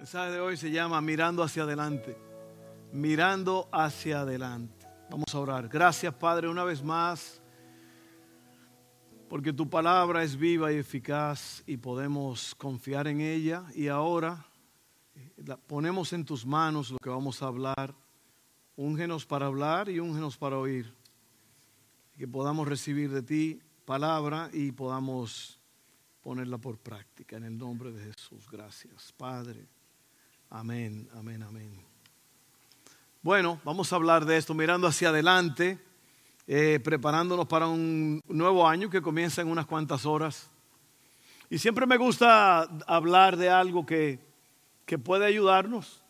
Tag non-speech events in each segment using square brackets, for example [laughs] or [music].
mensaje de hoy se llama Mirando hacia adelante. Mirando hacia adelante. Vamos a orar. Gracias Padre una vez más, porque tu palabra es viva y eficaz y podemos confiar en ella. Y ahora la ponemos en tus manos lo que vamos a hablar. Úngenos para hablar y úngenos para oír. Que podamos recibir de ti palabra y podamos ponerla por práctica. En el nombre de Jesús. Gracias, Padre. Amén, amén, amén. Bueno, vamos a hablar de esto mirando hacia adelante, eh, preparándonos para un nuevo año que comienza en unas cuantas horas. Y siempre me gusta hablar de algo que, que puede ayudarnos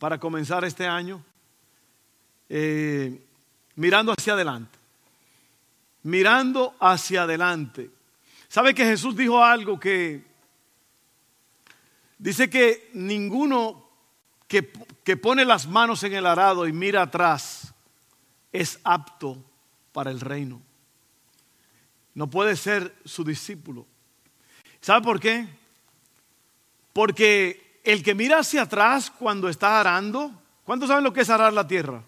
para comenzar este año, eh, mirando hacia adelante. Mirando hacia adelante. ¿Sabe que Jesús dijo algo que Dice que ninguno que, que, pone las manos en el arado y mira atrás es apto para el reino. No puede ser su discípulo. ¿Sabe por qué? Porque el que mira hacia atrás cuando está arando, ¿cuántos saben lo que es arar la tierra?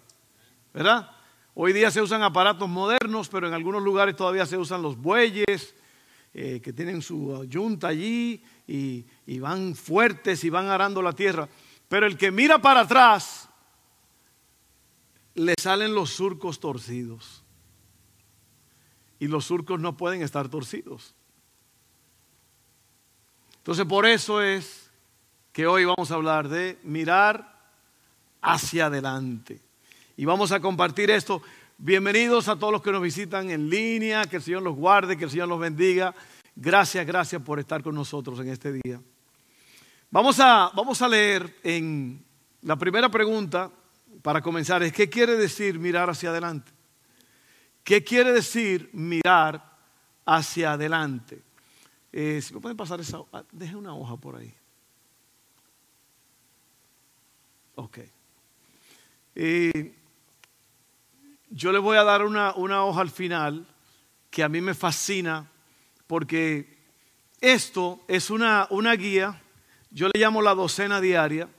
¿Verdad? Hoy día se usan aparatos modernos, pero en algunos lugares todavía se usan los bueyes, eh, que tienen su yunta allí y, y van fuertes y van arando la tierra. Pero el que mira para atrás, le salen los surcos torcidos. Y los surcos no pueden estar torcidos. Entonces por eso es que hoy vamos a hablar de mirar hacia adelante. Y vamos a compartir esto. Bienvenidos a todos los que nos visitan en línea, que el Señor los guarde, que el Señor los bendiga. Gracias, gracias por estar con nosotros en este día. Vamos a, vamos a leer en la primera pregunta, para comenzar, es ¿qué quiere decir mirar hacia adelante? ¿Qué quiere decir mirar hacia adelante? Eh, si me pueden pasar esa, deje una hoja por ahí. Ok. Eh, yo le voy a dar una, una hoja al final que a mí me fascina porque esto es una, una guía, yo le llamo la docena diaria,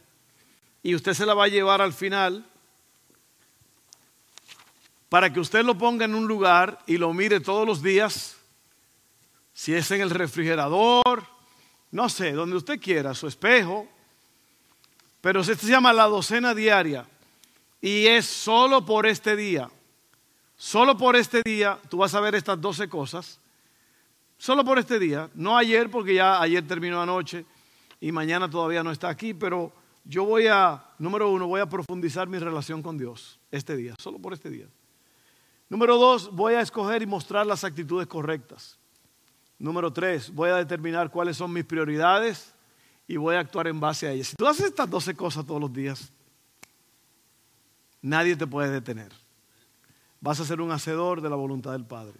y usted se la va a llevar al final para que usted lo ponga en un lugar y lo mire todos los días, si es en el refrigerador, no sé, donde usted quiera, su espejo, pero esto se llama la docena diaria y es solo por este día. Solo por este día tú vas a ver estas 12 cosas. Solo por este día. No ayer, porque ya ayer terminó anoche y mañana todavía no está aquí, pero yo voy a, número uno, voy a profundizar mi relación con Dios este día, solo por este día. Número dos, voy a escoger y mostrar las actitudes correctas. Número tres, voy a determinar cuáles son mis prioridades y voy a actuar en base a ellas. Si tú haces estas 12 cosas todos los días, nadie te puede detener vas a ser un hacedor de la voluntad del Padre.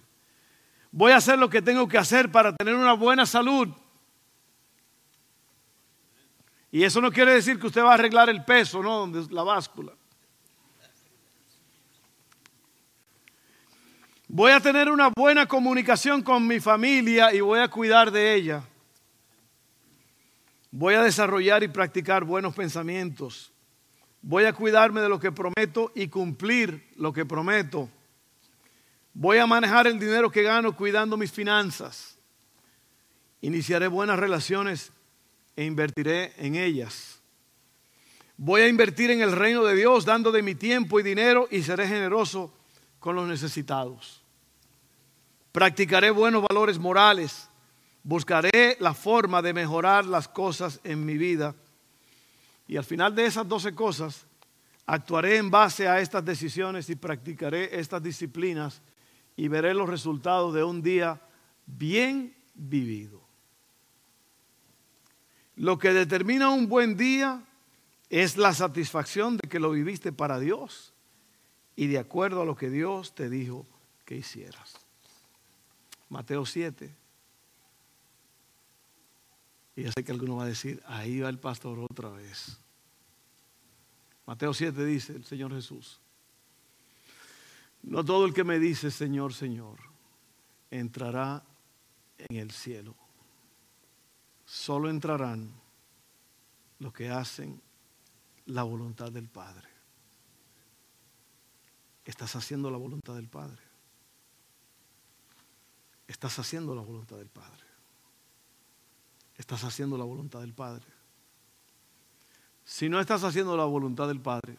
Voy a hacer lo que tengo que hacer para tener una buena salud. Y eso no quiere decir que usted va a arreglar el peso, ¿no? La báscula. Voy a tener una buena comunicación con mi familia y voy a cuidar de ella. Voy a desarrollar y practicar buenos pensamientos. Voy a cuidarme de lo que prometo y cumplir lo que prometo. Voy a manejar el dinero que gano cuidando mis finanzas. Iniciaré buenas relaciones e invertiré en ellas. Voy a invertir en el reino de Dios dando de mi tiempo y dinero y seré generoso con los necesitados. Practicaré buenos valores morales. Buscaré la forma de mejorar las cosas en mi vida y al final de esas doce cosas, actuaré en base a estas decisiones y practicaré estas disciplinas y veré los resultados de un día bien vivido. Lo que determina un buen día es la satisfacción de que lo viviste para Dios y de acuerdo a lo que Dios te dijo que hicieras. Mateo 7. Y ya sé que alguno va a decir, ahí va el pastor otra vez. Mateo 7 dice el Señor Jesús, no todo el que me dice Señor, Señor, entrará en el cielo. Solo entrarán los que hacen la voluntad del Padre. Estás haciendo la voluntad del Padre. Estás haciendo la voluntad del Padre. Estás haciendo la voluntad del Padre. Si no estás haciendo la voluntad del Padre,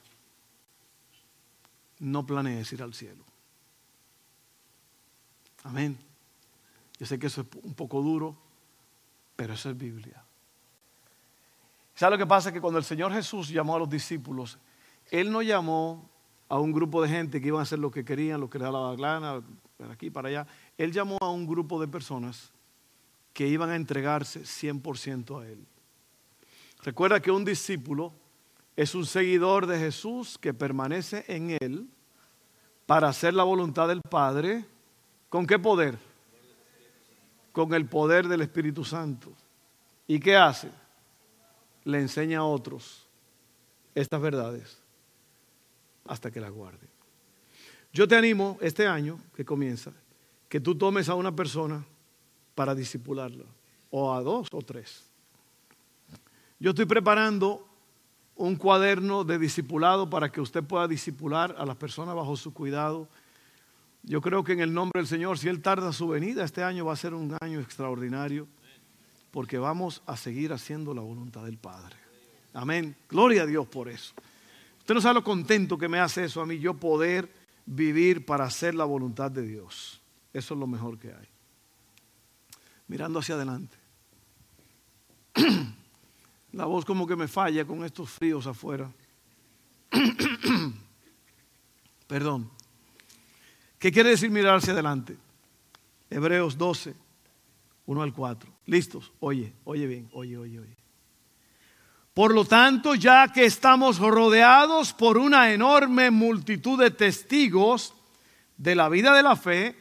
no planees ir al cielo. Amén. Yo sé que eso es un poco duro, pero eso es Biblia. ¿Sabe lo que pasa? Que cuando el Señor Jesús llamó a los discípulos, Él no llamó a un grupo de gente que iban a hacer lo que querían, lo que les daba la gana, para aquí, para allá. Él llamó a un grupo de personas que iban a entregarse 100% a Él. Recuerda que un discípulo es un seguidor de Jesús que permanece en Él para hacer la voluntad del Padre. ¿Con qué poder? Con el poder del Espíritu Santo. ¿Y qué hace? Le enseña a otros estas verdades hasta que las guarde. Yo te animo este año que comienza que tú tomes a una persona para disipularla, o a dos o tres. Yo estoy preparando un cuaderno de discipulado para que usted pueda disipular a las personas bajo su cuidado. Yo creo que en el nombre del Señor, si Él tarda su venida, este año va a ser un año extraordinario, porque vamos a seguir haciendo la voluntad del Padre. Amén. Gloria a Dios por eso. Usted no sabe lo contento que me hace eso a mí, yo poder vivir para hacer la voluntad de Dios. Eso es lo mejor que hay. Mirando hacia adelante. [clears throat] La voz como que me falla con estos fríos afuera. [clears throat] Perdón. ¿Qué quiere decir mirar hacia adelante? Hebreos 12, 1 al 4. ¿Listos? Oye, oye bien, oye, oye, oye. Por lo tanto, ya que estamos rodeados por una enorme multitud de testigos de la vida de la fe,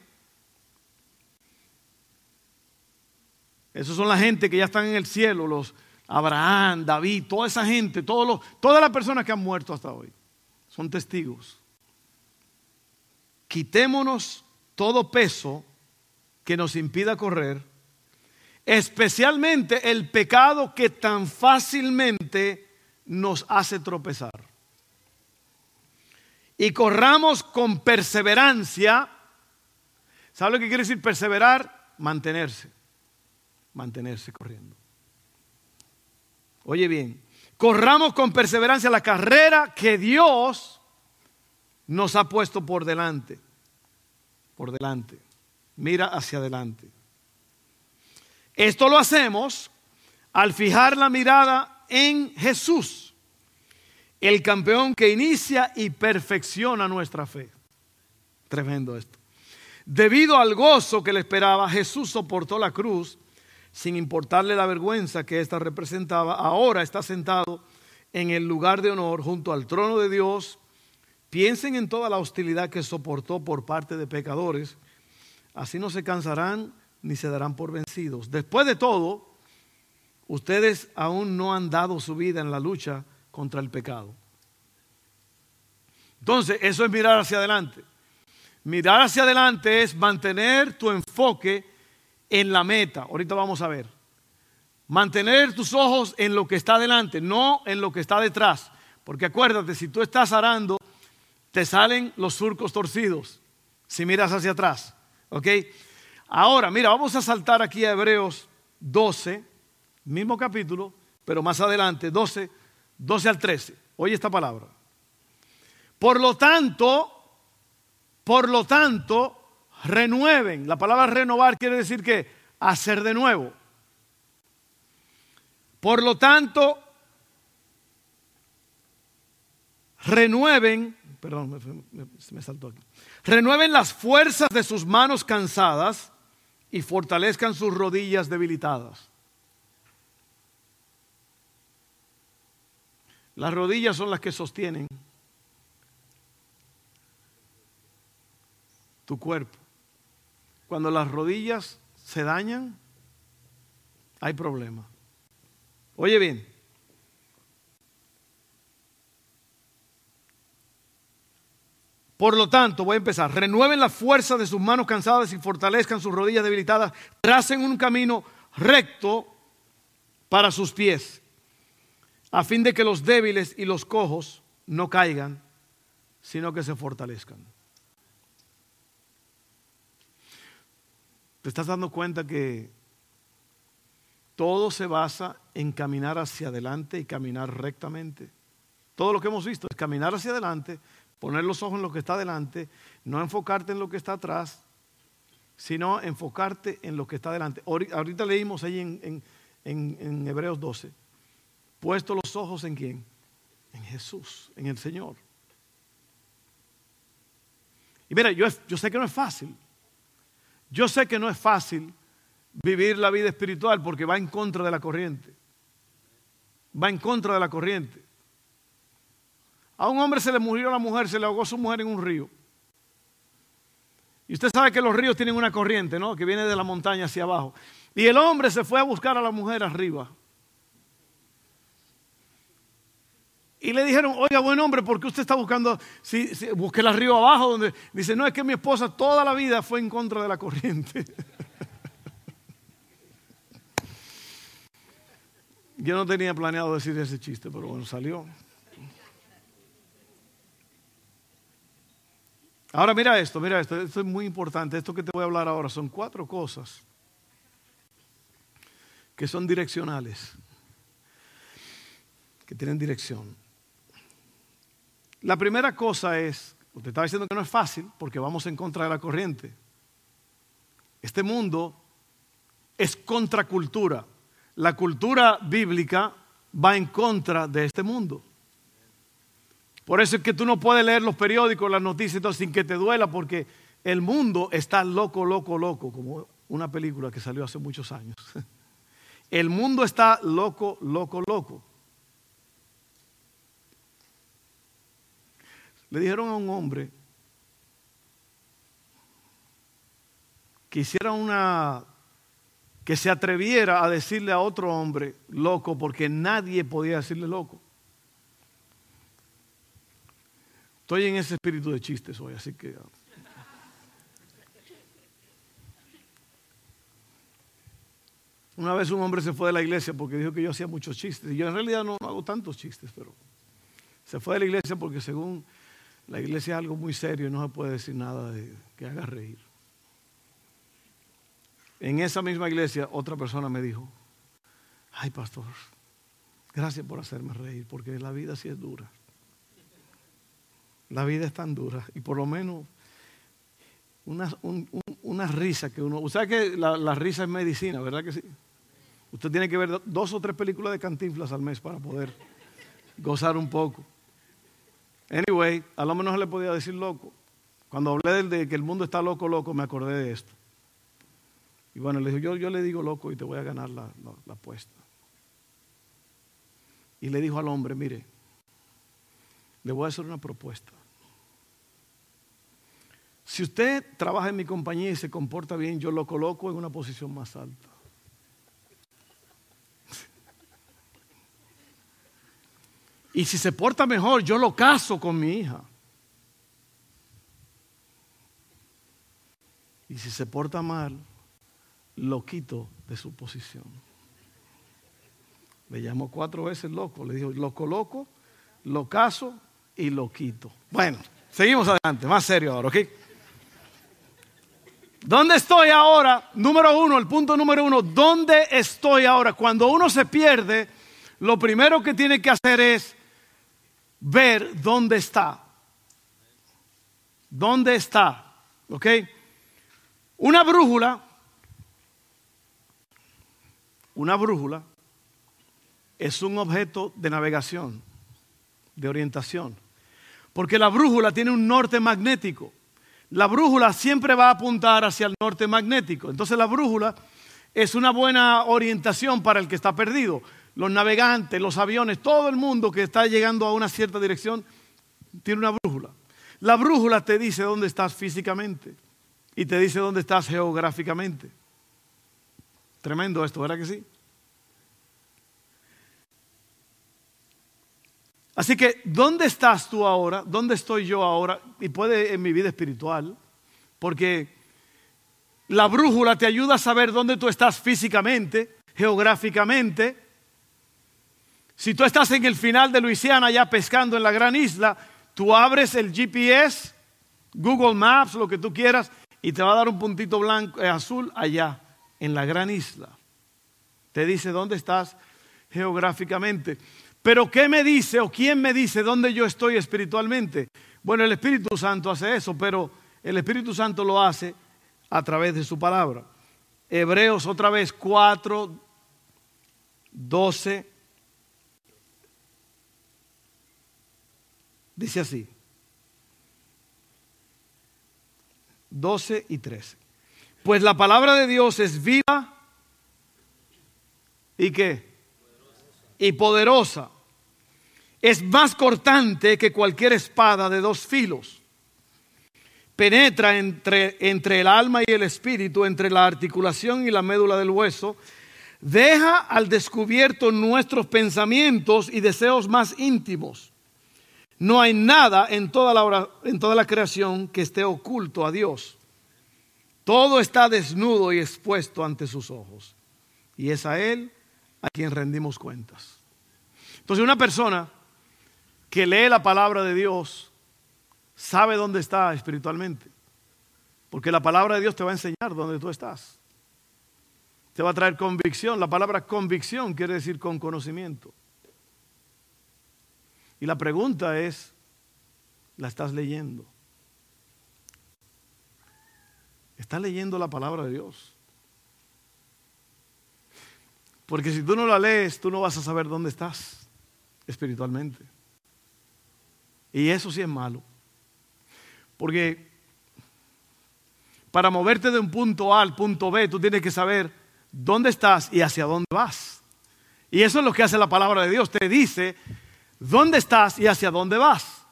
esos son la gente que ya están en el cielo, los Abraham, David, toda esa gente, todos todas las personas que han muerto hasta hoy, son testigos. Quitémonos todo peso que nos impida correr especialmente el pecado que tan fácilmente nos hace tropezar. Y corramos con perseverancia. ¿Sabe lo que quiere decir perseverar? Mantenerse. Mantenerse corriendo. Oye bien, corramos con perseverancia la carrera que Dios nos ha puesto por delante. Por delante. Mira hacia adelante. Esto lo hacemos al fijar la mirada en Jesús, el campeón que inicia y perfecciona nuestra fe. Tremendo esto. Debido al gozo que le esperaba, Jesús soportó la cruz sin importarle la vergüenza que ésta representaba. Ahora está sentado en el lugar de honor junto al trono de Dios. Piensen en toda la hostilidad que soportó por parte de pecadores. Así no se cansarán ni se darán por vencidos. Después de todo, ustedes aún no han dado su vida en la lucha contra el pecado. Entonces, eso es mirar hacia adelante. Mirar hacia adelante es mantener tu enfoque en la meta. Ahorita vamos a ver. Mantener tus ojos en lo que está adelante, no en lo que está detrás. Porque acuérdate, si tú estás arando, te salen los surcos torcidos si miras hacia atrás. ¿Ok? Ahora, mira, vamos a saltar aquí a Hebreos 12, mismo capítulo, pero más adelante, 12, 12 al 13. Oye esta palabra. Por lo tanto, por lo tanto, renueven. La palabra renovar quiere decir que hacer de nuevo. Por lo tanto, renueven, perdón, me, me, saltó aquí. Renueven las fuerzas de sus manos cansadas y fortalezcan sus rodillas debilitadas. Las rodillas son las que sostienen tu cuerpo. Cuando las rodillas se dañan, hay problema. Oye bien, Por lo tanto, voy a empezar. Renueven la fuerza de sus manos cansadas y fortalezcan sus rodillas debilitadas. Tracen un camino recto para sus pies. a fin de que los débiles y los cojos no caigan, sino que se fortalezcan. ¿Te estás dando cuenta que todo se basa en caminar hacia adelante y caminar rectamente? Todo lo que hemos visto es caminar hacia adelante, poner los ojos en lo que está adelante, no enfocarte en lo que está atrás, sino enfocarte en lo que está adelante. Ahorita leímos ahí en, en Hebreos 12, puesto los ojos en quién? En Jesús, en el Señor. Y mira, yo, yo sé que no es fácil. Yo sé que no es fácil vivir la vida espiritual porque va en contra de la corriente. Va en contra de la corriente. A un hombre se le murió la mujer, se le ahogó su mujer en un río. Y usted sabe que los ríos tienen una corriente, ¿no? Que viene de la montaña hacia abajo. Y el hombre se fue a buscar a la mujer arriba. Y le dijeron, oiga, buen hombre, ¿por qué usted está buscando? Si, si busque el río abajo, donde dice, no, es que mi esposa toda la vida fue en contra de la corriente. [laughs] Yo no tenía planeado decir ese chiste, pero bueno, salió. Ahora mira esto, mira esto, esto es muy importante. Esto que te voy a hablar ahora son cuatro cosas que son direccionales, que tienen dirección. La primera cosa es, usted estaba diciendo que no es fácil porque vamos en contra de la corriente. Este mundo es contracultura. La cultura bíblica va en contra de este mundo. Por eso es que tú no puedes leer los periódicos, las noticias sin que te duela porque el mundo está loco, loco, loco, como una película que salió hace muchos años. [laughs] El mundo está loco, loco, loco. Le dijeron a un hombre que hiciera una, que se atreviera a decirle a otro hombre loco, porque nadie podía decirle loco. Estoy en ese espíritu de chistes hoy, así que... Una vez un hombre se fue de la iglesia porque dijo que yo hacía muchos chistes. Y yo en realidad no hago tantos chistes, pero se fue de la iglesia porque según la iglesia es algo muy serio y no se puede decir nada de, que haga reír. En esa misma iglesia otra persona me dijo, ay pastor, gracias por hacerme reír, porque la vida sí es dura. La vida es tan dura y por lo menos una, risa que uno... ¿Sabe que la, la, risa es medicina, verdad que sí? Usted tiene que ver dos o tres películas de cantinflas al mes para poder gozar un poco. Anyway, a lo menos le podía decir loco. Cuando hablé de que el mundo está loco, loco, me acordé de esto. Y bueno, le dijo, yo, le digo loco y te voy a ganar la apuesta. Y le dijo al hombre, mire, le voy a hacer una propuesta. Si usted trabaja en mi compañía y se comporta bien, yo lo coloco en una posición más alta. Y si se porta mejor, yo lo caso con mi hija. Y si se porta mal, lo quito de su posición. Le llamó cuatro veces loco. Le dijo, lo coloco, lo caso y lo quito. Bueno, seguimos adelante, más serio ahora, ¿ok? ¿Dónde estoy ahora? Número uno, el punto número uno, ¿dónde estoy ahora? Cuando uno se pierde, lo primero que tiene que hacer es ver dónde está. ¿Dónde está? ¿Ok? Una brújula, una brújula es un objeto de navegación, de orientación, porque la brújula tiene un norte magnético. La brújula siempre va a apuntar hacia el norte magnético. Entonces la brújula es una buena orientación para el que está perdido los navegantes, los aviones, todo el mundo que está llegando a una cierta dirección tiene una brújula. La brújula te dice dónde estás físicamente y te dice dónde estás geográficamente. Tremendo esto, ¿verdad que sí? Así que, ¿dónde estás tú ahora? ¿Dónde estoy yo ahora? Y puede en mi vida espiritual, porque la brújula te ayuda a saber dónde tú estás físicamente, geográficamente, Si tú estás en el final de Luisiana ya pescando en la gran isla, tú abres el GPS, Google Maps, lo que tú quieras, y te va a dar un puntito blanco, eh, azul allá, en la gran isla. Te dice dónde estás geográficamente. Pero ¿qué me dice o quién me dice dónde yo estoy espiritualmente? Bueno, el Espíritu Santo hace eso, pero el Espíritu Santo lo hace a través de su palabra. Hebreos otra vez 4, 12 Dice así. 12 y 13. Pues la palabra de Dios es viva y qué? Y poderosa. Es más cortante que cualquier espada de dos filos. Penetra entre, entre el alma y el espíritu, entre la articulación y la médula del hueso. Deja al descubierto nuestros pensamientos y deseos más íntimos no hay nada en toda, la, en toda la creación que esté oculto a Dios. Todo está desnudo y expuesto ante sus ojos. Y es a Él a quien rendimos cuentas. Entonces una persona que lee la palabra de Dios sabe dónde está espiritualmente. Porque la palabra de Dios te va a enseñar dónde tú estás. Te va a traer convicción. La palabra convicción quiere decir con conocimiento. Y la pregunta es, ¿la estás leyendo? ¿Estás leyendo la palabra de Dios? Porque si tú no la lees, tú no vas a saber dónde estás espiritualmente. Y eso sí es malo. Porque para moverte de un punto A al punto B, tú tienes que saber dónde estás y hacia dónde vas. Y eso es lo que hace la palabra de Dios. Te dice dónde estás y hacia dónde vas.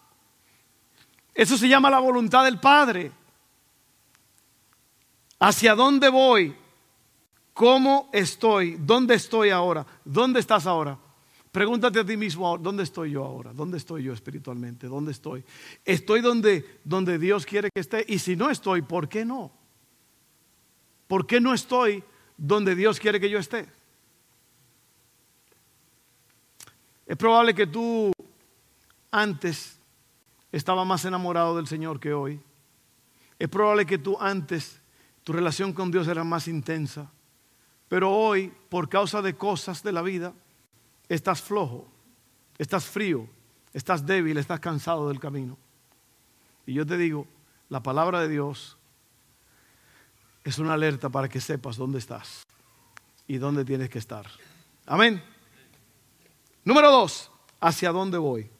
Eso se llama la voluntad del Padre. ¿Hacia dónde voy? ¿Cómo estoy? ¿Dónde estoy ahora? ¿Dónde estás ahora? Pregúntate a ti mismo, ¿dónde estoy yo ahora? ¿Dónde estoy yo espiritualmente? ¿Dónde estoy? ¿Estoy donde, donde Dios quiere que esté? Y si no estoy, ¿por qué no? ¿Por qué no estoy donde Dios quiere que yo esté? Es probable que tú antes estabas más enamorado del Señor que hoy. Es probable que tú antes tu relación con Dios era más intensa. Pero hoy, por causa de cosas de la vida, estás flojo, estás frío, estás débil, estás cansado del camino. Y yo te digo, la palabra de Dios es una alerta para que sepas dónde estás y dónde tienes que estar. Amén. Número dos, ¿hacia dónde voy?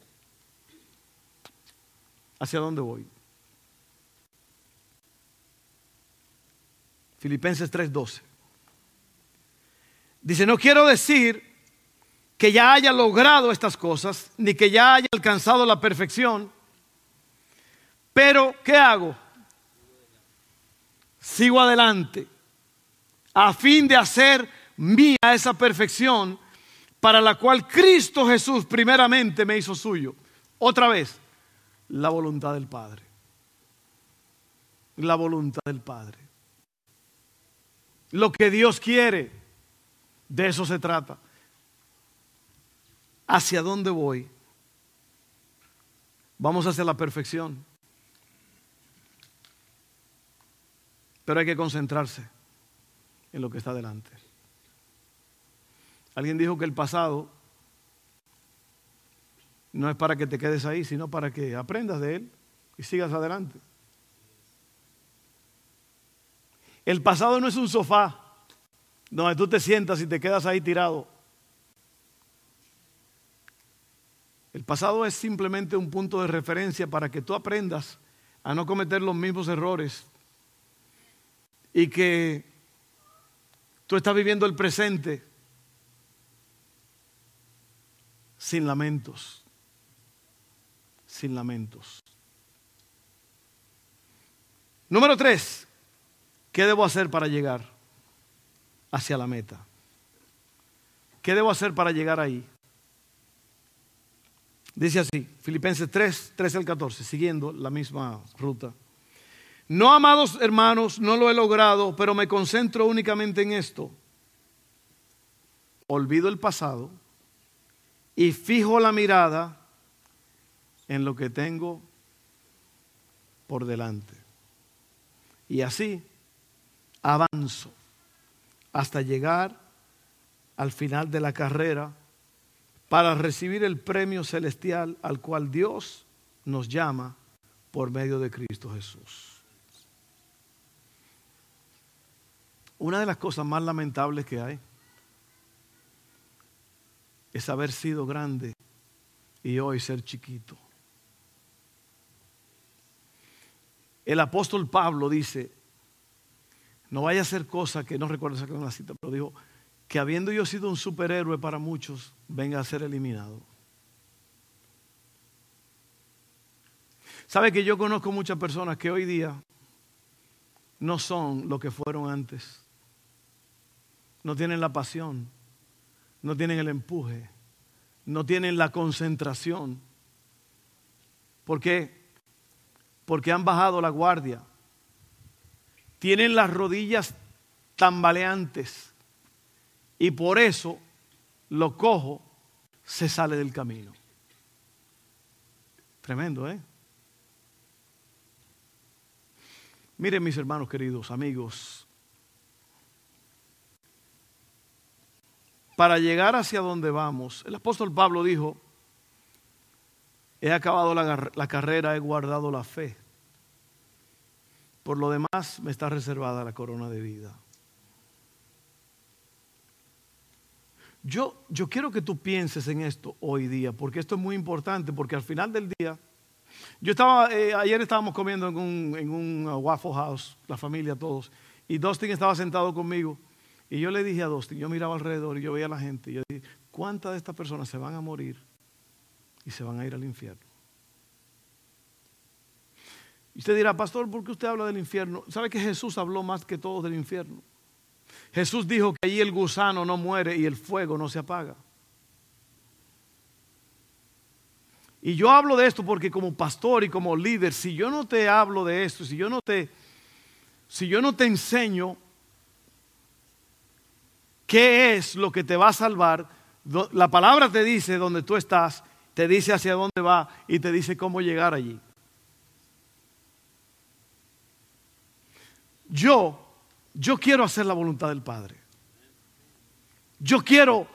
¿Hacia dónde voy? Filipenses 3:12. Dice, no quiero decir que ya haya logrado estas cosas, ni que ya haya alcanzado la perfección, pero ¿qué hago? Sigo adelante, a fin de hacer mía esa perfección para la cual Cristo Jesús primeramente me hizo suyo. Otra vez, la voluntad del Padre. La voluntad del Padre. Lo que Dios quiere, de eso se trata. ¿Hacia dónde voy? Vamos hacia la perfección. Pero hay que concentrarse en lo que está delante. Alguien dijo que el pasado no es para que te quedes ahí, sino para que aprendas de él y sigas adelante. El pasado no es un sofá donde tú te sientas y te quedas ahí tirado. El pasado es simplemente un punto de referencia para que tú aprendas a no cometer los mismos errores y que tú estás viviendo el presente sin lamentos, sin lamentos. Número tres, ¿qué debo hacer para llegar hacia la meta? ¿Qué debo hacer para llegar ahí? Dice así, Filipenses 3, 13 al 14, siguiendo la misma ruta. No, amados hermanos, no lo he logrado, pero me concentro únicamente en esto. Olvido el pasado y fijo la mirada en lo que tengo por delante. Y así avanzo hasta llegar al final de la carrera para recibir el premio celestial al cual Dios nos llama por medio de Cristo Jesús. Una de las cosas más lamentables que hay es haber sido grande y hoy ser chiquito. El apóstol Pablo dice, no vaya a ser cosa que no recuerdo exactamente la cita, pero dijo que habiendo yo sido un superhéroe para muchos, venga a ser eliminado. Sabe que yo conozco muchas personas que hoy día no son lo que fueron antes. No tienen la pasión, no tienen el empuje, no tienen la concentración. ¿Por qué? Porque han bajado la guardia. Tienen las rodillas tambaleantes y por eso lo cojo se sale del camino. Tremendo, ¿eh? Miren mis hermanos queridos, amigos, para llegar hacia donde vamos, el apóstol Pablo dijo, he acabado la, carrera, he guardado la fe. Por lo demás me está reservada la corona de vida. Yo, yo quiero que tú pienses en esto hoy día, porque esto es muy importante, porque al final del día yo estaba, eh, ayer estábamos comiendo en un, en un uh, Waffle House, la familia, todos, y Dustin estaba sentado conmigo, y yo le dije a Dustin, yo miraba alrededor y yo veía a la gente, y yo dije, ¿cuántas de estas personas se van a morir y se van a ir al infierno? Y usted dirá, pastor, ¿por qué usted habla del infierno? ¿Sabe que Jesús habló más que todos del infierno? Jesús dijo que allí el gusano no muere y el fuego no se apaga. Y yo hablo de esto porque como pastor y como líder, si yo no te hablo de esto, si yo no te, si yo no te enseño qué es lo que te va a salvar, la palabra te dice dónde tú estás, te dice hacia dónde va y te dice cómo llegar allí. Yo, yo quiero hacer la voluntad del Padre. Yo quiero,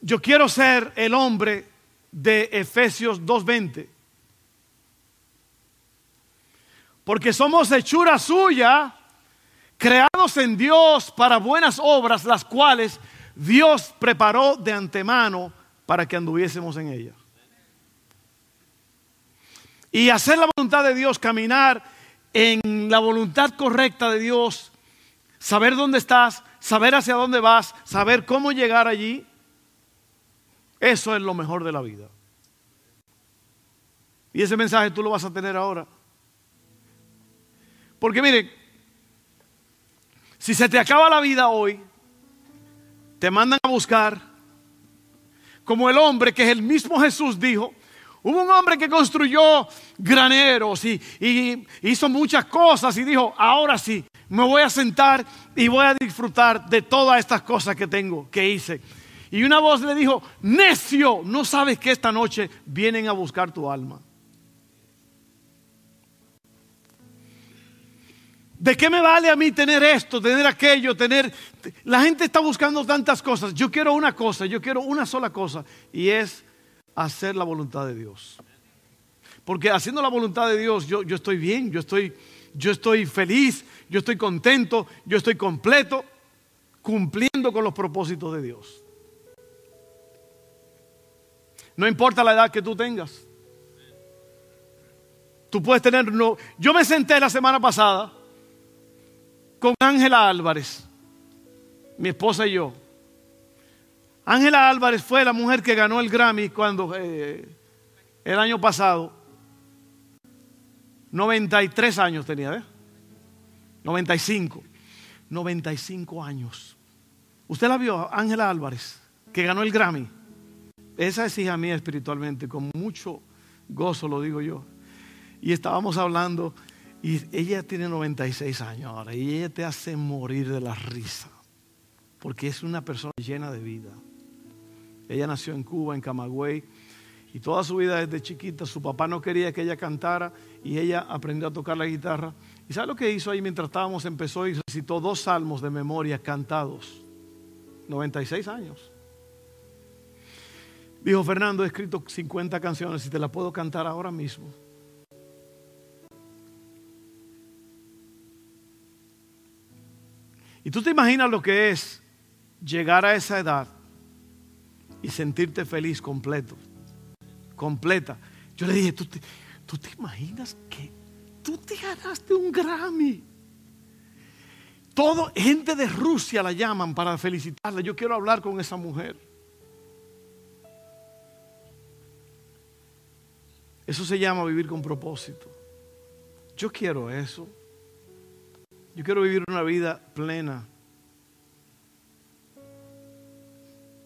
yo quiero ser el hombre de Efesios 2.20. Porque somos hechura suya, creados en Dios para buenas obras, las cuales Dios preparó de antemano para que anduviésemos en ellas. Y hacer la voluntad de Dios, caminar en la voluntad correcta de Dios, saber dónde estás, saber hacia dónde vas, saber cómo llegar allí, eso es lo mejor de la vida. Y ese mensaje tú lo vas a tener ahora. Porque mire, si se te acaba la vida hoy, te mandan a buscar, como el hombre que el mismo Jesús dijo, hubo un hombre que construyó graneros y, y, hizo muchas cosas y dijo, ahora sí, me voy a sentar y voy a disfrutar de todas estas cosas que tengo, que hice. Y una voz le dijo, necio, no sabes que esta noche vienen a buscar tu alma. ¿De qué me vale a mí tener esto, tener aquello, tener... La gente está buscando tantas cosas. Yo quiero una cosa, yo quiero una sola cosa. Y es hacer la voluntad de Dios. Porque haciendo la voluntad de Dios yo, yo estoy bien, yo estoy, yo estoy feliz, yo estoy contento, yo estoy completo, cumpliendo con los propósitos de Dios. No importa la edad que tú tengas. Tú puedes tener... No, yo me senté la semana pasada con Ángela Álvarez, mi esposa y yo. Ángela Álvarez fue la mujer que ganó el Grammy cuando eh, el año pasado. 93 años tenía, ¿eh? 95. 95 años. ¿Usted la vio, Ángela Álvarez, que ganó el Grammy? Esa es hija mía espiritualmente, con mucho gozo lo digo yo. Y estábamos hablando, y ella tiene 96 años ahora, y ella te hace morir de la risa, porque es una persona llena de vida. Ella nació en Cuba, en Camagüey, y toda su vida desde chiquita su papá no quería que ella cantara y ella aprendió a tocar la guitarra. ¿Y sabe lo que hizo ahí mientras estábamos? Empezó y recitó dos salmos de memoria cantados. 96 años. Dijo Fernando, he escrito 50 canciones y te las puedo cantar ahora mismo. Y tú te imaginas lo que es llegar a esa edad y sentirte feliz completo, completa. Yo le dije, ¿tú te, ¿tú te imaginas que tú te ganaste un Grammy? Todo, gente de Rusia la llaman para felicitarla. Yo quiero hablar con esa mujer. Eso se llama vivir con propósito. Yo quiero eso. Yo quiero vivir una vida plena.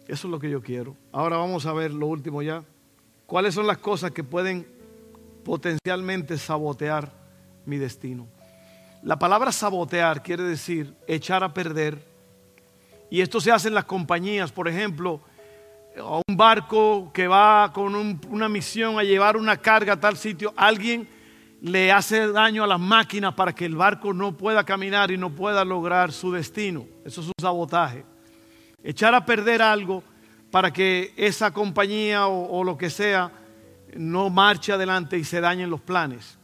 Eso es lo que yo quiero. Ahora vamos a ver lo último ya. ¿Cuáles son las cosas que pueden potencialmente sabotear mi destino? La palabra sabotear quiere decir echar a perder. Y esto se hace en las compañías, por ejemplo, a un barco que va con una misión a llevar una carga a tal sitio, alguien le hace daño a las máquinas para que el barco no pueda caminar y no pueda lograr su destino. Eso es un sabotaje. Echar a perder algo para que esa compañía o, o lo que sea no marche adelante y se dañen los planes.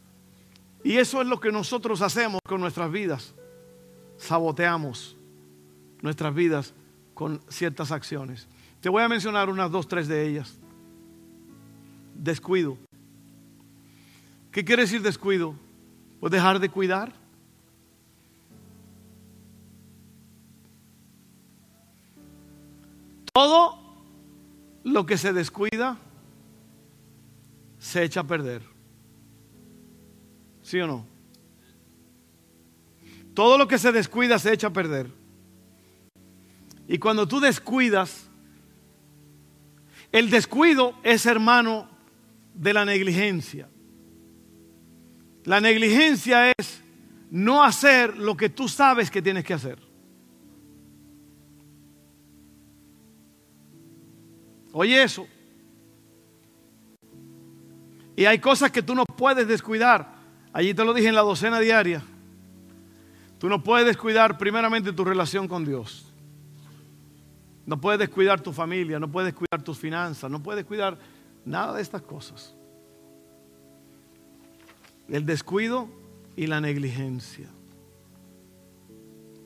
Y eso es lo que nosotros hacemos con nuestras vidas. Saboteamos nuestras vidas con ciertas acciones. Te voy a mencionar unas dos, tres de ellas. Descuido. ¿Qué quiere decir descuido? Pues dejar de cuidar. Todo lo que se descuida se echa a perder. ¿Sí o no? Todo lo que se descuida se echa a perder. Y cuando tú descuidas, el descuido es hermano de la negligencia. La negligencia es no hacer lo que tú sabes que tienes que hacer. Oye eso. Y hay cosas que tú no puedes descuidar. Allí te lo dije en la docena diaria. Tú no puedes descuidar primeramente tu relación con Dios. No puedes descuidar tu familia, no puedes descuidar tus finanzas, no puedes descuidar nada de estas cosas. El descuido y la negligencia.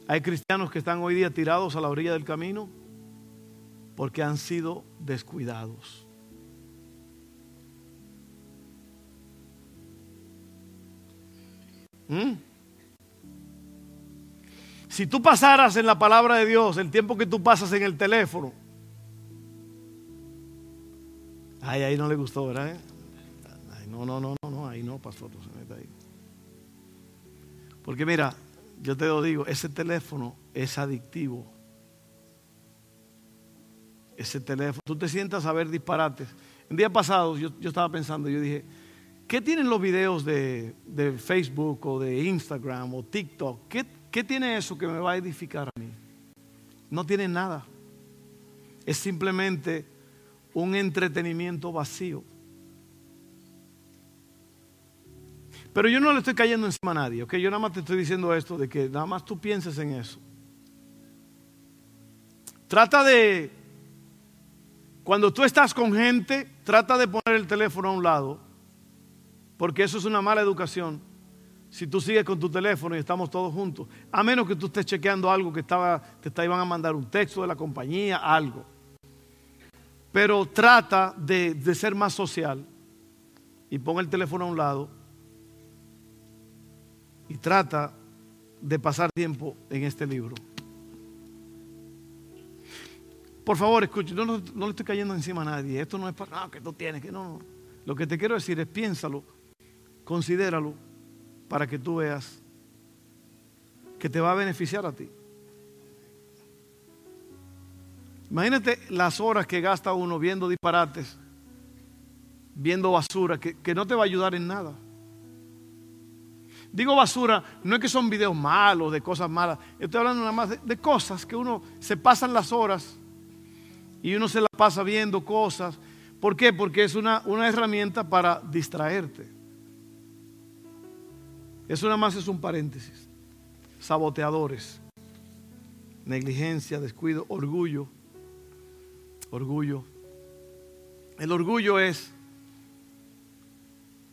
Hay cristianos que están hoy día tirados a la orilla del camino porque han sido descuidados. ¿Mm? Si tú pasaras en la palabra de Dios el tiempo que tú pasas en el teléfono, ay, ahí no le gustó, ¿verdad? no, no, no, no, ahí no, pastor, no se mete ahí. Porque mira, yo te lo digo, ese teléfono es adictivo. Ese teléfono, tú te sientas a ver disparates. El día pasado yo, yo estaba pensando, yo dije, ¿Qué tienen los videos de, Facebook o de Instagram o TikTok? ¿Qué, ¿Qué tiene eso que me va a edificar a mí? No tiene nada. Es simplemente un entretenimiento vacío. Pero yo no le estoy cayendo encima a nadie, ¿ok? Yo nada más te estoy diciendo esto, de que nada más tú pienses en eso. Trata de, cuando tú estás con gente, trata de poner el teléfono a un lado porque eso es una mala educación. Si tú sigues con tu teléfono y estamos todos juntos, a menos que tú estés chequeando algo que estaba, te iban a mandar un texto de la compañía, algo. Pero trata de, de ser más social y pon el teléfono a un lado y trata de pasar tiempo en este libro. Por favor, escuche, no, no, le estoy cayendo encima a nadie. Esto no es para, no, que tú tienes, que no. Lo que te quiero decir es piénsalo Considéralo para que tú veas que te va a beneficiar a ti. Imagínate las horas que gasta uno viendo disparates, viendo basura, que, no te va a ayudar en nada. Digo basura, no es que son videos malos, de cosas malas. Estoy hablando nada más de, cosas que uno se pasan las horas y uno se la pasa viendo cosas. ¿Por qué? Porque es una, una herramienta para distraerte. Eso nada más es un paréntesis. Saboteadores, negligencia, descuido, orgullo. Orgullo. El orgullo es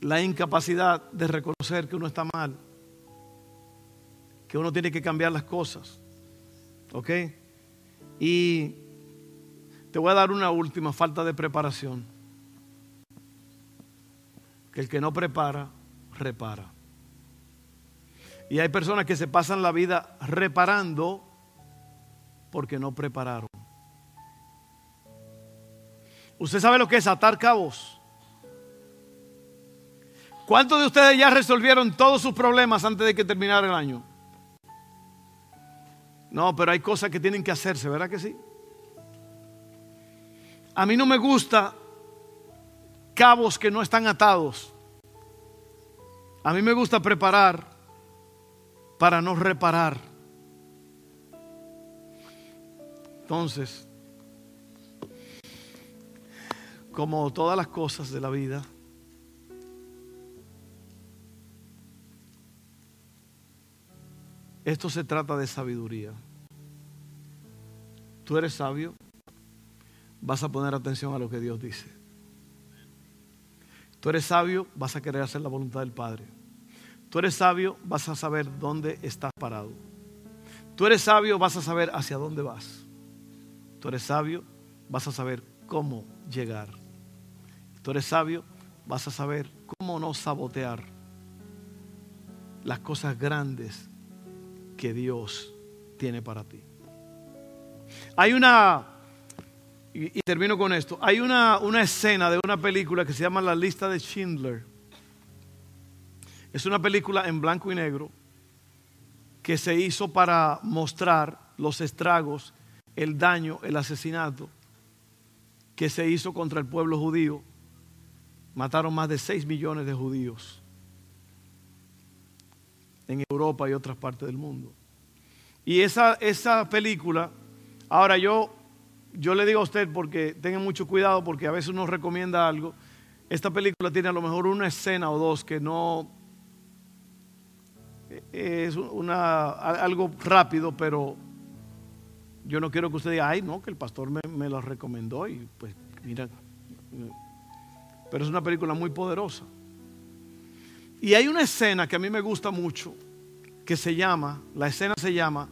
la incapacidad de reconocer que uno está mal, que uno tiene que cambiar las cosas. ¿Ok? Y te voy a dar una última falta de preparación. Que el que no prepara, repara. Y hay personas que se pasan la vida reparando porque no prepararon. ¿Usted sabe lo que es atar cabos? ¿Cuántos de ustedes ya resolvieron todos sus problemas antes de que terminara el año? No, pero hay cosas que tienen que hacerse, ¿verdad que sí? A mí no me gusta cabos que no están atados. A mí me gusta preparar para no reparar. Entonces, como todas las cosas de la vida, esto se trata de sabiduría. Tú eres sabio, vas a poner atención a lo que Dios dice. Tú eres sabio, vas a querer hacer la voluntad del Padre. Tú eres sabio, vas a saber dónde estás parado. Tú eres sabio, vas a saber hacia dónde vas. Tú eres sabio, vas a saber cómo llegar. Tú eres sabio, vas a saber cómo no sabotear las cosas grandes que Dios tiene para ti. Hay una, y, termino con esto, hay una, una escena de una película que se llama La lista de Schindler. Es una película en blanco y negro que se hizo para mostrar los estragos, el daño, el asesinato que se hizo contra el pueblo judío Mataron más de 6 millones de judíos en Europa y otras partes del mundo. Y esa, esa película, ahora yo, yo le digo a usted porque tenga mucho cuidado porque a veces uno recomienda algo. Esta película tiene a lo mejor una escena o dos que no es una, algo rápido, pero yo no quiero que usted diga, ay, no, que el pastor me, me lo recomendó y pues mira, pero es una película muy poderosa. Y hay una escena que a mí me gusta mucho, que se llama, la escena se llama,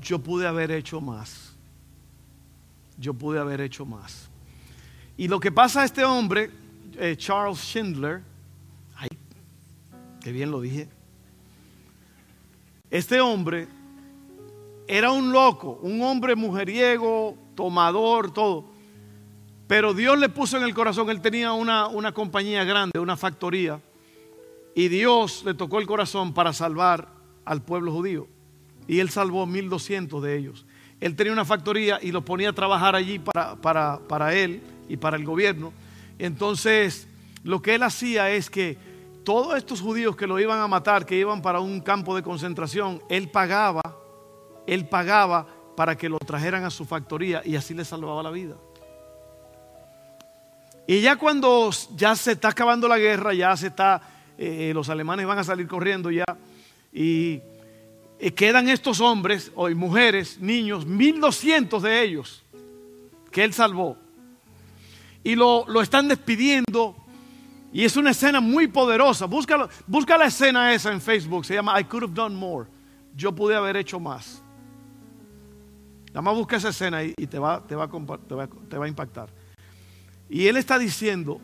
yo pude haber hecho más. Yo pude haber hecho más. Y lo que pasa a este hombre, eh, Charles Schindler, ay, qué bien lo dije. Este hombre era un loco, un hombre mujeriego, tomador, todo. Pero Dios le puso en el corazón, él tenía una, una compañía grande, una factoría, y Dios le tocó el corazón para salvar al pueblo judío. Y él salvó 1200 de ellos. Él tenía una factoría y los ponía a trabajar allí para, para, para él y para el gobierno. Entonces, lo que él hacía es que todos estos judíos que lo iban a matar, que iban para un campo de concentración, él pagaba, él pagaba para que lo trajeran a su factoría y así le salvaba la vida. Y ya cuando ya se está acabando la guerra, ya se está, eh, los alemanes van a salir corriendo ya, y, quedan estos hombres o mujeres, niños, 1200 de ellos que él salvó. Y lo, están despidiendo. Y es una escena muy poderosa. Busca, busca la escena esa en Facebook. Se llama I could have done more. Yo pude haber hecho más. Nada más busca esa escena y, te, va, te, va, te va a impactar. Y él está diciendo,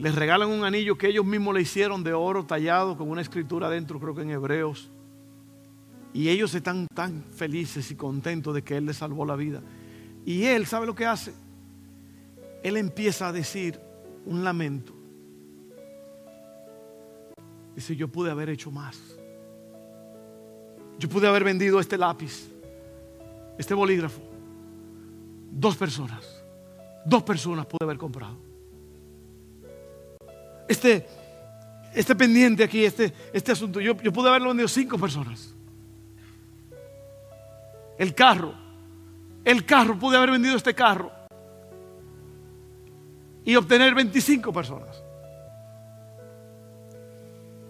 les regalan un anillo que ellos mismos le hicieron de oro tallado con una escritura dentro, creo que en hebreos. Y ellos están tan felices y contentos de que Él les salvó la vida. Y Él, ¿sabe lo que hace? Él empieza a decir un lamento. Dice, yo pude haber hecho más. Yo pude haber vendido este lápiz, este bolígrafo. Dos personas. Dos personas pude haber comprado. Este, este pendiente aquí, este, este asunto, yo, yo pude haberlo vendido cinco personas. El carro, el carro, pude haber vendido este carro y obtener 25 personas.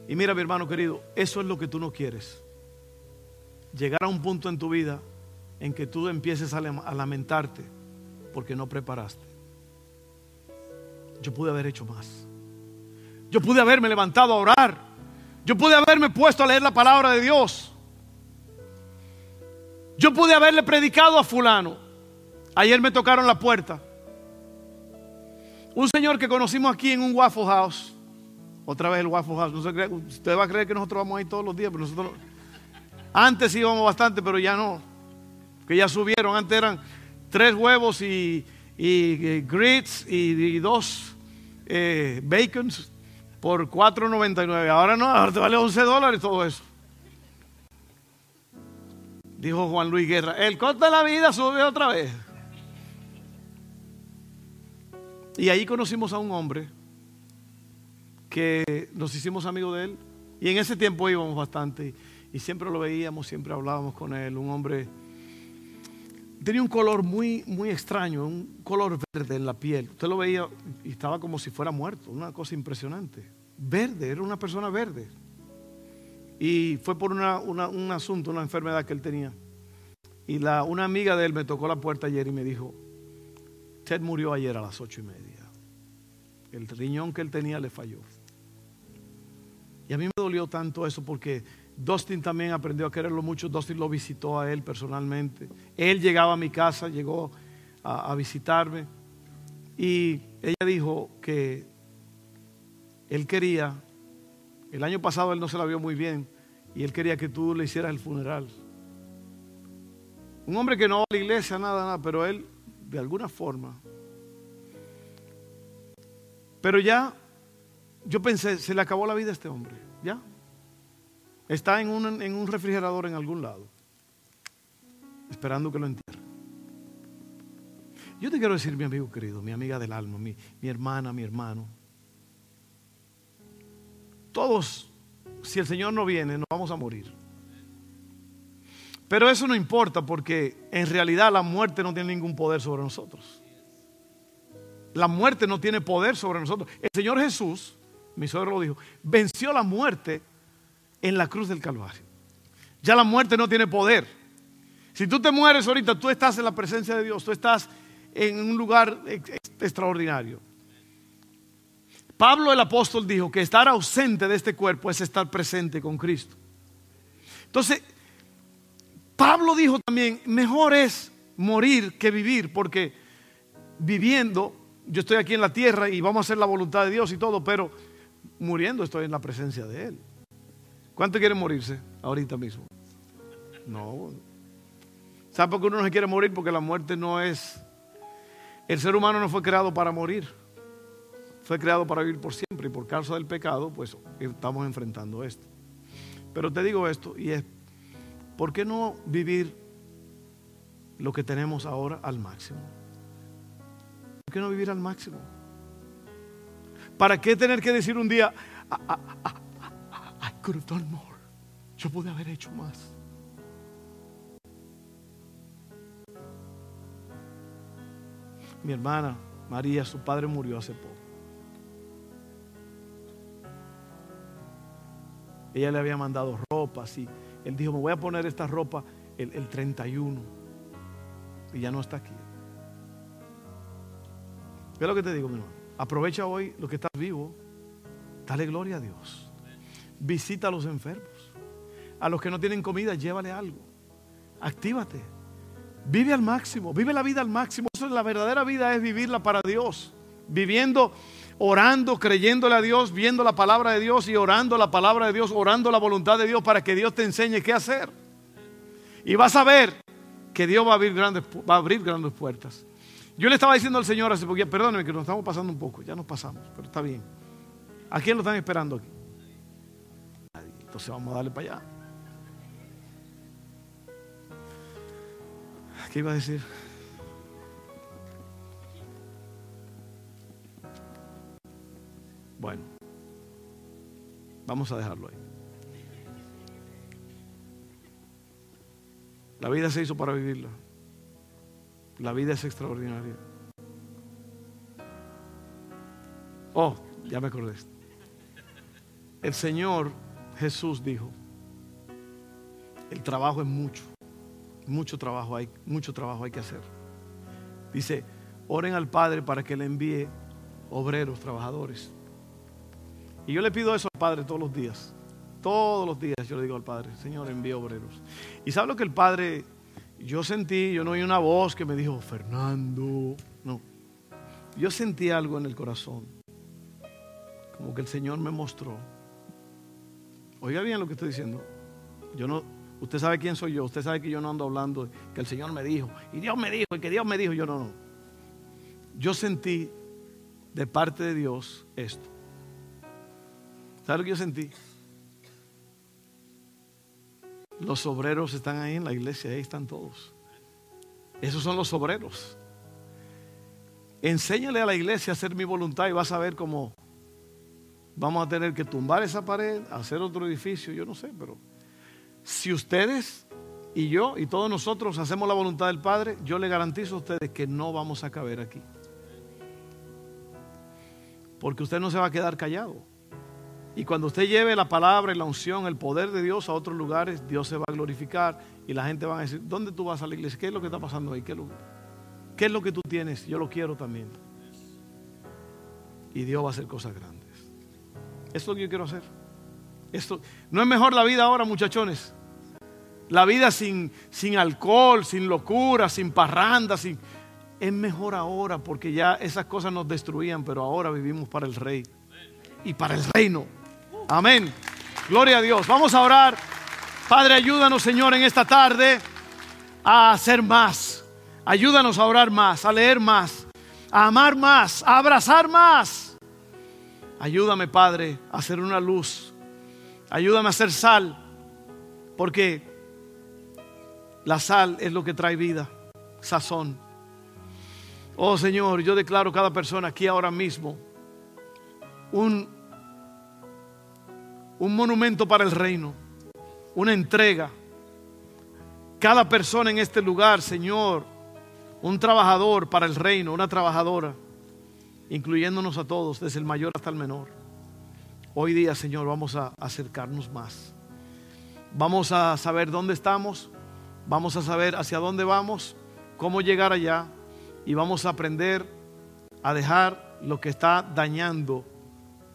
Y mira, mi hermano querido, eso es lo que tú no quieres. Llegar a un punto en tu vida en que tú empieces a lamentarte porque no preparaste. Yo pude haber hecho más. Yo pude haberme levantado a orar. Yo pude haberme puesto a leer la palabra de Dios. Yo pude haberle predicado a fulano. Ayer me tocaron la puerta. Un señor que conocimos aquí en un Waffle House. Otra vez el Waffle House. usted va a creer que nosotros vamos ahí todos los días, pero nosotros antes íbamos bastante, pero ya no. Que ya subieron. Antes eran tres huevos y, y, grits y, dos eh, bacons por 4.99. Ahora no, ahora te vale 11 dólares todo eso. Dijo Juan Luis Guerra, el costo de la vida sube otra vez. Y ahí conocimos a un hombre que nos hicimos amigos de él. Y en ese tiempo íbamos bastante. Y siempre lo veíamos, siempre hablábamos con él. Un hombre tenía un color muy, muy extraño, un color verde en la piel. Usted lo veía y estaba como si fuera muerto, una cosa impresionante. Verde, era una persona verde. Y fue por un asunto, una enfermedad que él tenía. Y la, una amiga de él me tocó la puerta ayer y me dijo, Ted murió ayer a las ocho y media. El riñón que él tenía le falló. Y a mí me dolió tanto eso porque Dustin también aprendió a quererlo mucho. Dustin lo visitó a él personalmente. Él llegaba a mi casa, llegó a, a visitarme. Y ella dijo que él quería, el año pasado él no se la vio muy bien, y él quería que tú le hicieras el funeral. Un hombre que no va a la iglesia, nada, nada, pero él, de alguna forma. Pero ya, yo pensé, se le acabó la vida a este hombre, ya. Está en un, en un refrigerador en algún lado, esperando que lo entierre. Yo te quiero decir, mi amigo querido, mi amiga del alma, mi, mi hermana, mi hermano, todos, si el Señor no viene, nos vamos a morir. Pero eso no importa porque en realidad la muerte no tiene ningún poder sobre nosotros. La muerte no tiene poder sobre nosotros. El Señor Jesús, mi suegro lo dijo, venció la muerte en la cruz del Calvario. Ya la muerte no tiene poder. Si tú te mueres ahorita, tú estás en la presencia de Dios, tú estás en un lugar extraordinario. Pablo el apóstol dijo que estar ausente de este cuerpo es estar presente con Cristo. Entonces, Pablo dijo también, mejor es morir que vivir, porque viviendo, yo estoy aquí en la tierra y vamos a hacer la voluntad de Dios y todo, pero muriendo estoy en la presencia de Él. ¿Cuánto quieren morirse ahorita mismo? No. ¿Sabe por qué uno no se quiere morir? Porque la muerte no es... El ser humano no fue creado para morir. Fue creado para vivir por siempre y por causa del pecado, pues estamos enfrentando esto. Pero te digo esto y es, ¿por qué no vivir lo que tenemos ahora al máximo? ¿Por qué no vivir al máximo? ¿Para qué tener que decir un día, ah, ah, ah, could have done more. Yo pude haber hecho más. Mi hermana María, su padre murió hace poco. Ella le había mandado ropa, así. Él dijo, me voy a poner esta ropa el, el 31. Y ya no está aquí. ¿Qué es lo que te digo, mi hermano? Aprovecha hoy lo que estás vivo. Dale gloria a Dios. Visita a los enfermos. A los que no tienen comida, llévale algo. Actívate. Vive al máximo. Vive la vida al máximo. Eso es la verdadera vida, es vivirla para Dios. Viviendo, orando, creyéndole a Dios, viendo la palabra de Dios y orando la palabra de Dios, orando la voluntad de Dios para que Dios te enseñe qué hacer. Y vas a ver que Dios va a abrir grandes, va a abrir grandes puertas. Yo le estaba diciendo al Señor hace poquito, perdóneme que nos estamos pasando un poco, ya nos pasamos, pero está bien. ¿A quién lo están esperando aquí? Entonces vamos a darle para allá. ¿Qué iba a decir? Bueno, vamos a dejarlo ahí. La vida se hizo para vivirla. La vida es extraordinaria. Oh, ya me acordé. El Señor Jesús dijo, el trabajo es mucho, mucho trabajo hay, mucho trabajo hay que hacer. Dice, oren al Padre para que le envíe obreros, trabajadores. Y yo le pido eso al Padre todos los días. Todos los días yo le digo al Padre, Señor, envíe obreros. Y sabe lo que el Padre, yo sentí, yo no oí una voz que me dijo, Fernando, no. Yo sentí algo en el corazón, como que el Señor me mostró. Oiga bien lo que estoy diciendo. Yo no, usted sabe quién soy yo, usted sabe que yo no ando hablando que el Señor me dijo, y Dios me dijo, y que Dios me dijo, yo no, no. Yo sentí de parte de Dios esto. ¿Sabe lo que yo sentí? Los obreros están ahí en la iglesia, ahí están todos. Esos son los obreros. Enséñale a la iglesia a hacer mi voluntad y vas a ver cómo vamos a tener que tumbar esa pared, hacer otro edificio, yo no sé, pero si ustedes y yo y todos nosotros hacemos la voluntad del Padre, yo le garantizo a ustedes que no vamos a caber aquí. Porque usted no se va a quedar callado. Y cuando usted lleve la palabra y la unción, el poder de Dios a otros lugares, Dios se va a glorificar y la gente va a decir, ¿dónde tú vas a la iglesia? ¿Qué es lo que está pasando ahí? ¿Qué es lo, qué es lo que tú tienes? Yo lo quiero también. Y Dios va a hacer cosas grandes. Esto es lo que yo quiero hacer. Esto, no es mejor la vida ahora, muchachones. La vida sin, sin alcohol, sin locura, sin parranda, sin... Es mejor ahora porque ya esas cosas nos destruían, pero ahora vivimos para el rey y para el reino. Amén. Gloria a Dios. Vamos a orar. Padre, ayúdanos, Señor, en esta tarde a hacer más. Ayúdanos a orar más, a leer más, a amar más, a abrazar más. Ayúdame, Padre, a hacer una luz. Ayúdame a hacer sal, porque la sal es lo que trae vida, sazón. Oh Señor, yo declaro cada persona aquí ahora mismo un, un monumento para el reino, una entrega. Cada persona en este lugar, Señor, un trabajador para el reino, una trabajadora, incluyéndonos a todos, desde el mayor hasta el menor. Hoy día, Señor, vamos a acercarnos más. Vamos a saber dónde estamos, vamos a saber hacia dónde vamos, cómo llegar allá y vamos a aprender a dejar lo que está dañando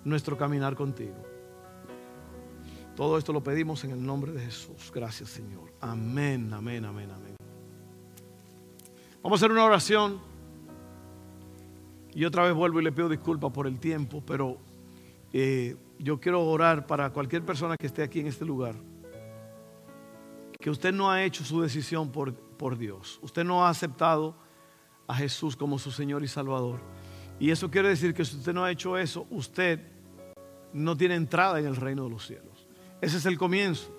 nuestro caminar contigo. Todo esto lo pedimos en el nombre de Jesús. Gracias Señor. Amén, amén, amén, amén. Vamos a hacer una oración. Y otra vez vuelvo y le pido disculpas por el tiempo, pero eh, yo quiero orar para cualquier persona que esté aquí en este lugar. Que usted no ha hecho su decisión por, por Dios. Usted no ha aceptado a Jesús como su Señor y Salvador. Y eso quiere decir que si usted no ha hecho eso, usted no tiene entrada en el reino de los cielos. Ese es el comienzo.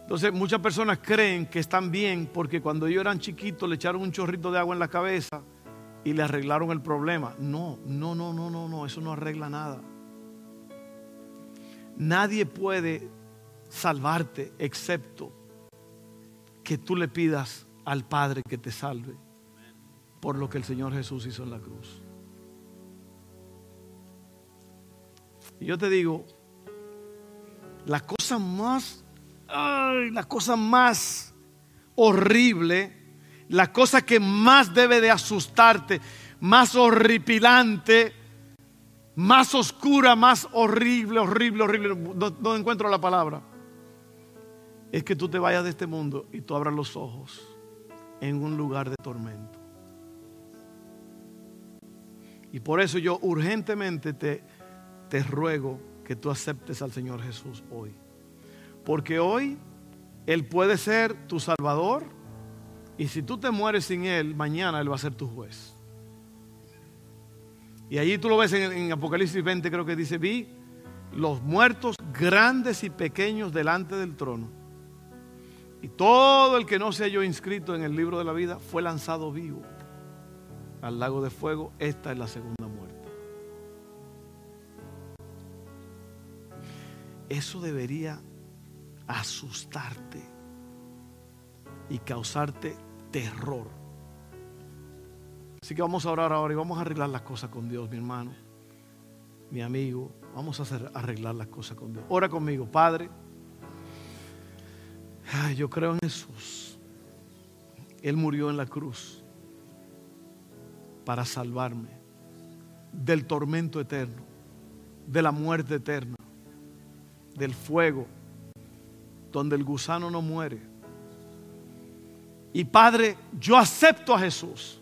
Entonces muchas personas creen que están bien porque cuando ellos eran chiquitos le echaron un chorrito de agua en la cabeza y le arreglaron el problema. No, no, no, no, no, no, eso no arregla nada. Nadie puede salvarte excepto que tú le pidas al Padre que te salve por lo que el Señor Jesús hizo en la cruz. Y yo te digo, la cosa más, la cosa más horrible, la cosa que más debe de asustarte, más horripilante, más oscura, más horrible, horrible, horrible, no, encuentro la palabra, es que tú te vayas de este mundo y tú abras los ojos en un lugar de tormento. Y por eso yo urgentemente te, te ruego que tú aceptes al Señor Jesús hoy. Porque hoy Él puede ser tu Salvador y si tú te mueres sin Él, mañana Él va a ser tu juez. Y allí tú lo ves en, Apocalipsis 20, creo que dice, vi los muertos grandes y pequeños delante del trono. Y todo el que no se halló inscrito en el libro de la vida fue lanzado vivo al lago de fuego. Esta es la segunda muerte. Eso debería asustarte y causarte terror. Así que vamos a orar ahora y vamos a arreglar las cosas con Dios, mi hermano, mi amigo. Vamos a arreglar las cosas con Dios. Ora conmigo, Padre. Ay, yo creo en Jesús. Él murió en la cruz para salvarme del tormento eterno, de la muerte eterna, del fuego, donde el gusano no muere. Y Padre, yo acepto a Jesús.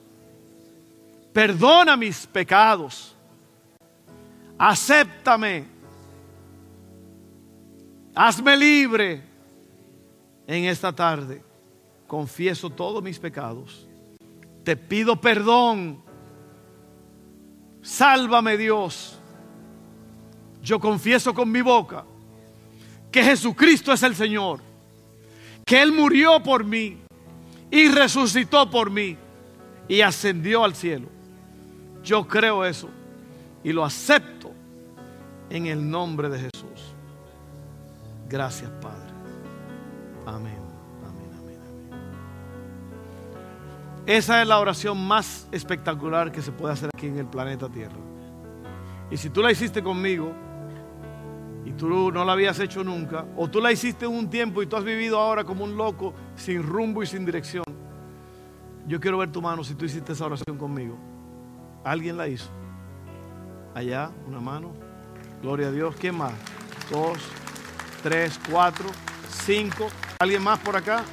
Perdona mis pecados. Acéptame. Hazme libre en esta tarde. Confieso todos mis pecados. Te pido perdón. Sálvame Dios. Yo confieso con mi boca que Jesucristo es el Señor. Que Él murió por mí y resucitó por mí y ascendió al cielo. Yo creo eso y lo acepto en el nombre de Jesús. Gracias, Padre. Amén. Amén, amén, amén. Esa es la oración más espectacular que se puede hacer aquí en el planeta Tierra. Y si tú la hiciste conmigo y tú no la habías hecho nunca, o tú la hiciste un tiempo y tú has vivido ahora como un loco, sin rumbo y sin dirección, yo quiero ver tu mano si tú hiciste esa oración conmigo. ¿Alguien la hizo? Allá, una mano. Gloria a Dios. ¿Quién más? Dos, tres, cuatro, cinco. ¿Alguien más por acá?